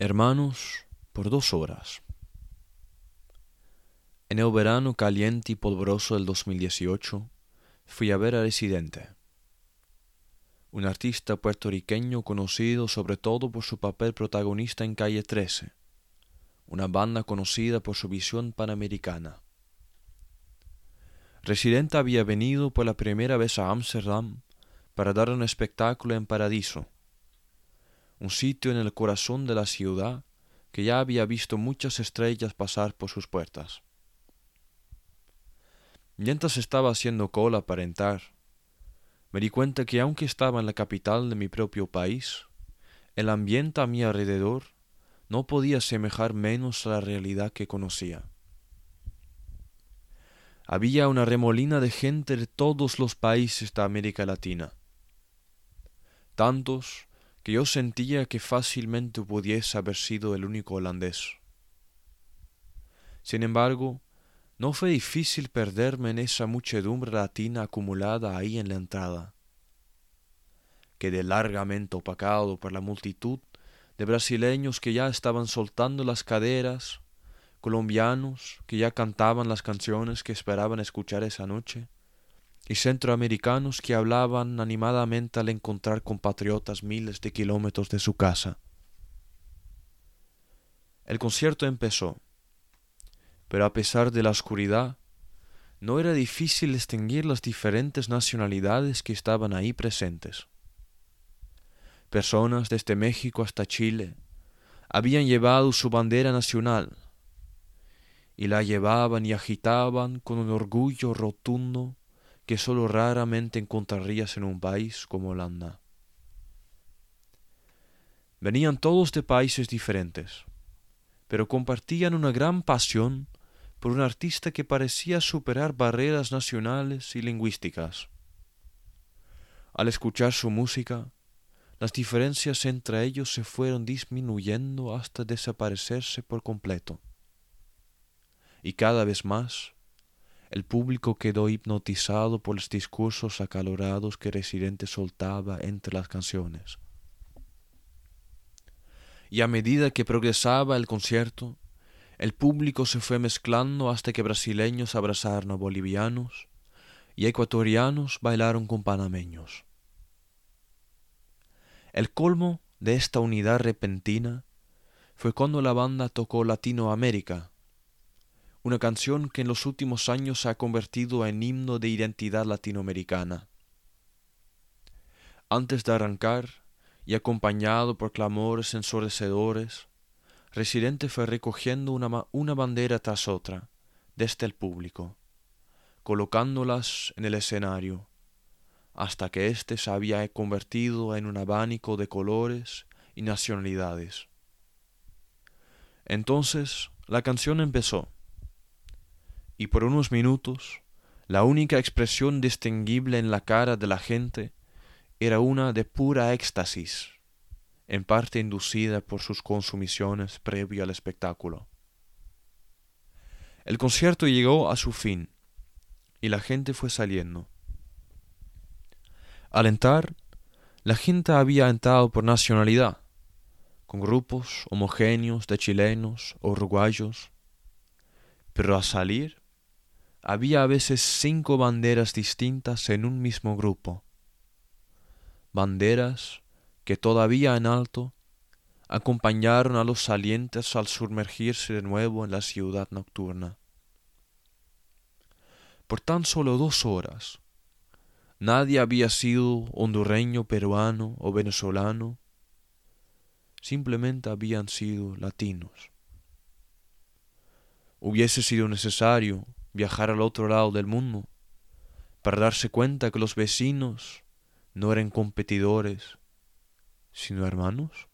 Hermanos, por dos horas. En el verano caliente y polvoroso del 2018, fui a ver a Residente, un artista puertorriqueño conocido sobre todo por su papel protagonista en Calle 13, una banda conocida por su visión panamericana. Residente había venido por la primera vez a Ámsterdam para dar un espectáculo en Paradiso, un sitio en el corazón de la ciudad que ya había visto muchas estrellas pasar por sus puertas. Mientras estaba haciendo cola para entrar, me di cuenta que aunque estaba en la capital de mi propio país, el ambiente a mi alrededor no podía semejar menos a la realidad que conocía. Había una remolina de gente de todos los países de América Latina, tantos que yo sentía que fácilmente pudiese haber sido el único holandés. Sin embargo, no fue difícil perderme en esa muchedumbre latina acumulada ahí en la entrada. Quedé largamente opacado por la multitud de brasileños que ya estaban soltando las caderas, colombianos que ya cantaban las canciones que esperaban escuchar esa noche, y centroamericanos que hablaban animadamente al encontrar compatriotas miles de kilómetros de su casa. El concierto empezó, pero a pesar de la oscuridad, no era difícil distinguir las diferentes nacionalidades que estaban ahí presentes. Personas desde México hasta Chile habían llevado su bandera nacional y la llevaban y agitaban con un orgullo rotundo que sólo raramente encontrarías en un país como Holanda. Venían todos de países diferentes, pero compartían una gran pasión por un artista que parecía superar barreras nacionales y lingüísticas. Al escuchar su música, las diferencias entre ellos se fueron disminuyendo hasta desaparecerse por completo. Y cada vez más el público quedó hipnotizado por los discursos acalorados que Residente soltaba entre las canciones. Y a medida que progresaba el concierto, el público se fue mezclando hasta que brasileños abrazaron a bolivianos y ecuatorianos bailaron con panameños. El colmo de esta unidad repentina fue cuando la banda tocó Latinoamérica una canción que en los últimos años se ha convertido en himno de identidad latinoamericana. Antes de arrancar, y acompañado por clamores ensordecedores, Residente fue recogiendo una, una bandera tras otra, desde el público, colocándolas en el escenario, hasta que éste se había convertido en un abanico de colores y nacionalidades. Entonces la canción empezó y por unos minutos la única expresión distinguible en la cara de la gente era una de pura éxtasis, en parte inducida por sus consumiciones previo al espectáculo. El concierto llegó a su fin y la gente fue saliendo. Al entrar, la gente había entrado por nacionalidad, con grupos homogéneos de chilenos o uruguayos, pero al salir había a veces cinco banderas distintas en un mismo grupo, banderas que todavía en alto acompañaron a los salientes al sumergirse de nuevo en la ciudad nocturna. Por tan solo dos horas, nadie había sido hondureño, peruano o venezolano, simplemente habían sido latinos. Hubiese sido necesario viajar al otro lado del mundo para darse cuenta que los vecinos no eran competidores, sino hermanos?